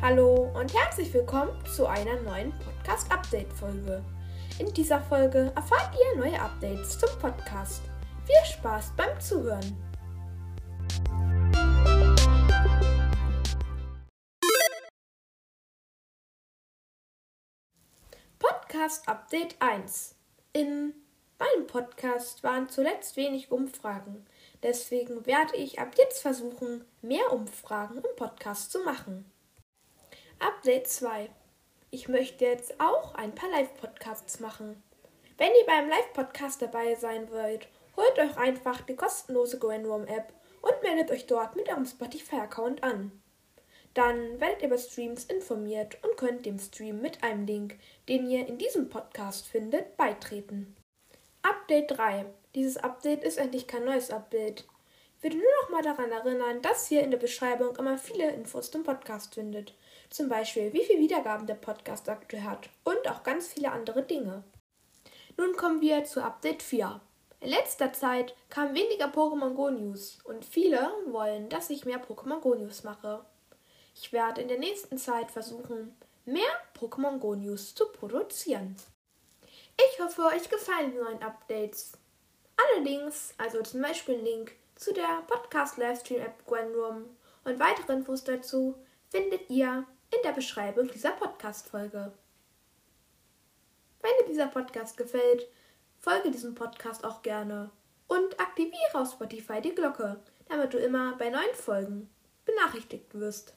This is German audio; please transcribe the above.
Hallo und herzlich willkommen zu einer neuen Podcast-Update-Folge. In dieser Folge erfahrt ihr neue Updates zum Podcast. Viel Spaß beim Zuhören! Podcast Update 1. In meinem Podcast waren zuletzt wenig Umfragen. Deswegen werde ich ab jetzt versuchen, mehr Umfragen im Podcast zu machen. Update 2. Ich möchte jetzt auch ein paar Live-Podcasts machen. Wenn ihr beim Live-Podcast dabei sein wollt, holt euch einfach die kostenlose GoNROM-App und meldet euch dort mit eurem Spotify-Account an. Dann werdet ihr über Streams informiert und könnt dem Stream mit einem Link, den ihr in diesem Podcast findet, beitreten. Update 3. Dieses Update ist endlich kein neues Update. Ich würde nur noch mal daran erinnern, dass ihr in der Beschreibung immer viele Infos zum Podcast findet. Zum Beispiel, wie viele Wiedergaben der Podcast aktuell hat und auch ganz viele andere Dinge. Nun kommen wir zu Update 4. In letzter Zeit kamen weniger Pokémon Go News und viele wollen, dass ich mehr Pokémon Go News mache. Ich werde in der nächsten Zeit versuchen, mehr Pokémon Go News zu produzieren. Ich hoffe, euch gefallen die neuen Updates. Alle Links, also zum Beispiel ein Link zu der Podcast-Livestream-App Gwenroom und weitere Infos dazu, findet ihr in der Beschreibung dieser Podcast-Folge. Wenn dir dieser Podcast gefällt, folge diesem Podcast auch gerne und aktiviere auf Spotify die Glocke, damit du immer bei neuen Folgen benachrichtigt wirst.